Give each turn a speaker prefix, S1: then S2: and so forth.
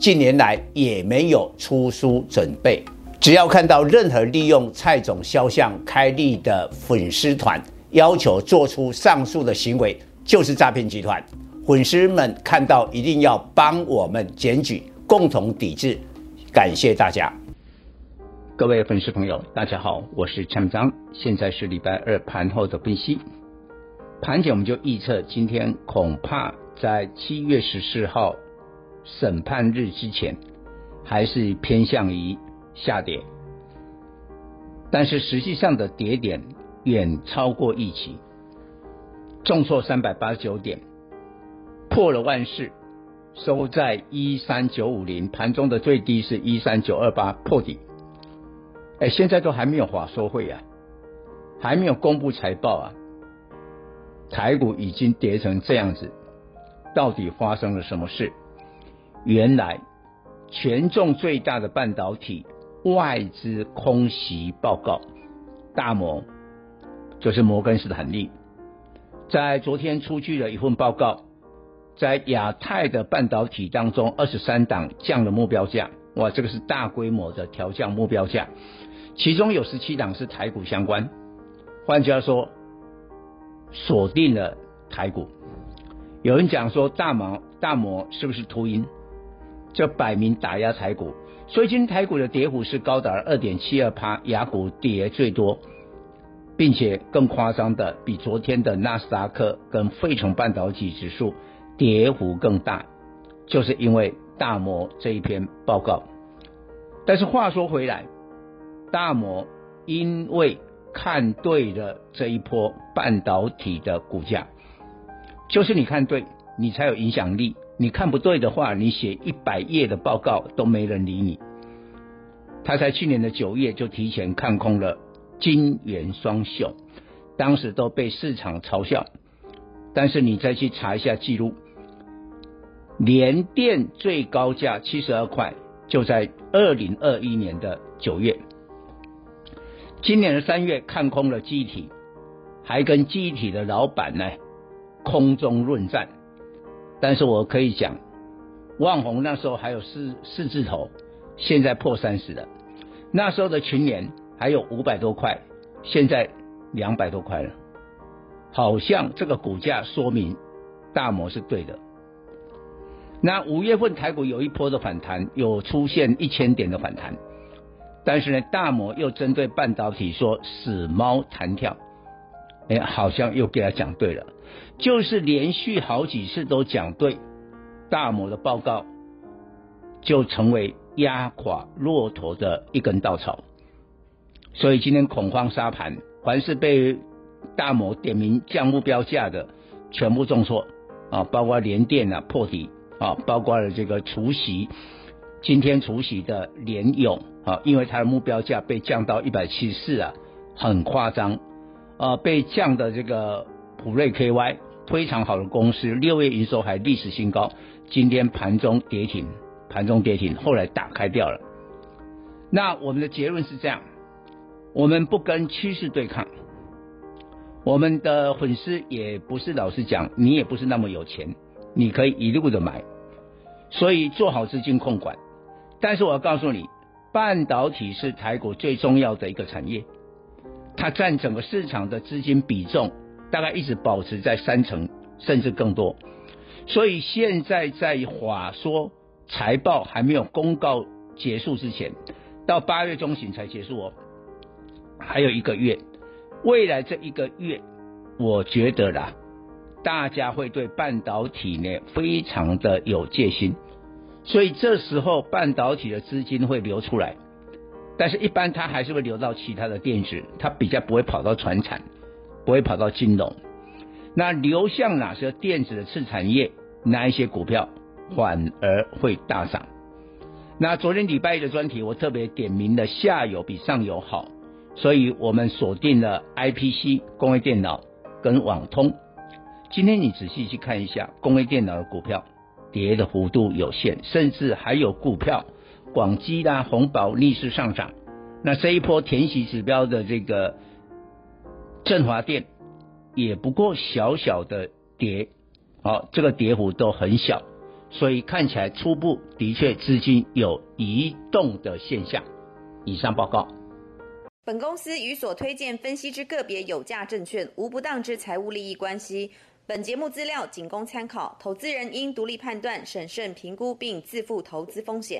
S1: 近年来也没有出书准备。只要看到任何利用蔡总肖像开立的粉丝团，要求做出上述的行为，就是诈骗集团。粉丝们看到一定要帮我们检举，共同抵制。感谢大家。
S2: 各位粉丝朋友，大家好，我是陈章，现在是礼拜二盘后的分析。盘前我们就预测，今天恐怕在七月十四号审判日之前，还是偏向于下跌。但是实际上的跌点远超过预期，重挫三百八十九点，破了万四，收在一三九五零，盘中的最低是一三九二八，破底。哎，现在都还没有法说会啊，还没有公布财报啊，台股已经跌成这样子，到底发生了什么事？原来权重最大的半导体外资空袭报告，大摩就是摩根士丹利，在昨天出具了一份报告，在亚太的半导体当中，二十三档降了目标价，哇，这个是大规模的调降目标价。其中有十七档是台股相关，换句话说，锁定了台股。有人讲说大摩大摩是不是秃鹰？这摆明打压台股。所以今天台股的跌幅是高达二点七二趴，雅股跌最多，并且更夸张的，比昨天的纳斯达克跟费城半导体指数跌幅更大，就是因为大摩这一篇报告。但是话说回来。大摩因为看对了这一波半导体的股价，就是你看对，你才有影响力。你看不对的话，你写一百页的报告都没人理你。他在去年的九月就提前看空了金元双秀，当时都被市场嘲笑。但是你再去查一下记录，联电最高价七十二块，就在二零二一年的九月。今年的三月看空了机体，还跟机体的老板呢空中论战。但是我可以讲，万宏那时候还有四四字头，现在破三十了。那时候的群联还有五百多块，现在两百多块了。好像这个股价说明大摩是对的。那五月份台股有一波的反弹，有出现一千点的反弹。但是呢，大摩又针对半导体说死猫弹跳，哎，好像又给他讲对了，就是连续好几次都讲对，大摩的报告就成为压垮骆驼的一根稻草，所以今天恐慌沙盘，凡是被大摩点名降目标价的，全部重挫。啊，包括联电啊破底。啊，包括了这个除夕，今天除夕的联咏。啊，因为它的目标价被降到一百七十四啊，很夸张。啊！被降的这个普瑞 KY 非常好的公司，六月营收还历史新高，今天盘中跌停，盘中跌停，后来打开掉了。那我们的结论是这样：我们不跟趋势对抗，我们的粉丝也不是老实讲，你也不是那么有钱，你可以一路的买，所以做好资金控管。但是我要告诉你。半导体是台股最重要的一个产业，它占整个市场的资金比重大概一直保持在三成甚至更多，所以现在在法说财报还没有公告结束之前，到八月中旬才结束哦，还有一个月，未来这一个月，我觉得啦，大家会对半导体呢非常的有戒心。所以这时候半导体的资金会流出来，但是一般它还是会流到其他的电子，它比较不会跑到船产，不会跑到金融。那流向哪些电子的次产业，哪一些股票反而会大涨？那昨天礼拜一的专题，我特别点名了下游比上游好，所以我们锁定了 IPC 工业电脑跟网通。今天你仔细去看一下工业电脑的股票，跌的幅度有限，甚至还有股票广基啦、宏宝逆势上涨。那这一波填息指标的这个振华电，也不过小小的跌，好，这个跌幅都很小，所以看起来初步的确资金有移动的现象。以上报告。
S3: 本公司与所推荐分析之个别有价证券无不当之财务利益关系。本节目资料仅供参考，投资人应独立判断、审慎评估并自负投资风险。